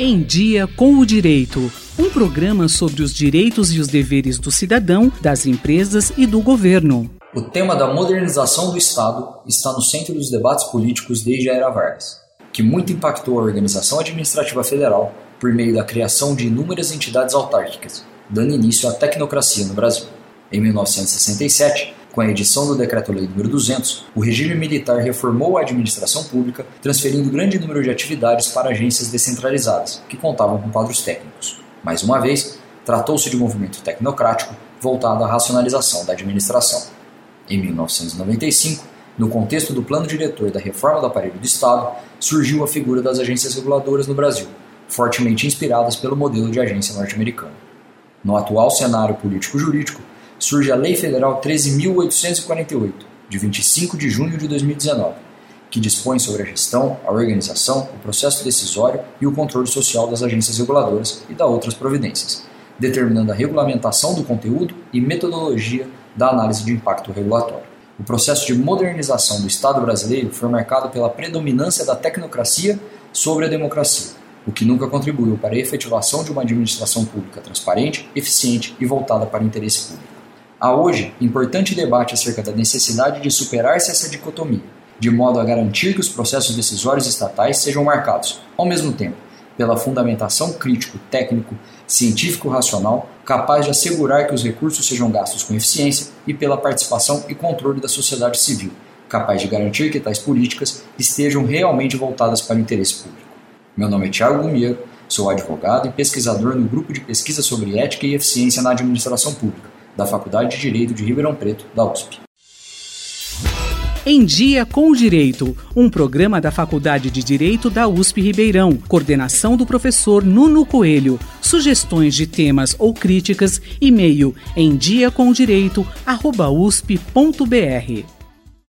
Em Dia com o Direito. Um programa sobre os direitos e os deveres do cidadão, das empresas e do governo. O tema da modernização do Estado está no centro dos debates políticos desde a era Vargas, que muito impactou a organização administrativa federal por meio da criação de inúmeras entidades autárquicas, dando início à tecnocracia no Brasil. Em 1967, com a edição do Decreto-Lei nº 200, o regime militar reformou a administração pública, transferindo grande número de atividades para agências descentralizadas, que contavam com quadros técnicos. Mais uma vez, tratou-se de um movimento tecnocrático voltado à racionalização da administração. Em 1995, no contexto do plano diretor da reforma do aparelho do Estado, surgiu a figura das agências reguladoras no Brasil, fortemente inspiradas pelo modelo de agência norte-americano. No atual cenário político-jurídico, surge a Lei Federal 13.848, de 25 de junho de 2019, que dispõe sobre a gestão, a organização, o processo decisório e o controle social das agências reguladoras e da outras providências, determinando a regulamentação do conteúdo e metodologia da análise de impacto regulatório. O processo de modernização do Estado brasileiro foi marcado pela predominância da tecnocracia sobre a democracia, o que nunca contribuiu para a efetivação de uma administração pública transparente, eficiente e voltada para o interesse público. Há hoje importante debate acerca da necessidade de superar-se essa dicotomia, de modo a garantir que os processos decisórios estatais sejam marcados, ao mesmo tempo, pela fundamentação crítico, técnico, científico-racional, capaz de assegurar que os recursos sejam gastos com eficiência e pela participação e controle da sociedade civil, capaz de garantir que tais políticas estejam realmente voltadas para o interesse público. Meu nome é Tiago Gumiero, sou advogado e pesquisador no grupo de pesquisa sobre ética e eficiência na administração pública da Faculdade de Direito de Ribeirão Preto, da USP. Em Dia com o Direito, um programa da Faculdade de Direito da USP Ribeirão, coordenação do professor Nuno Coelho. Sugestões de temas ou críticas, e-mail em diacomdireito@usp.br.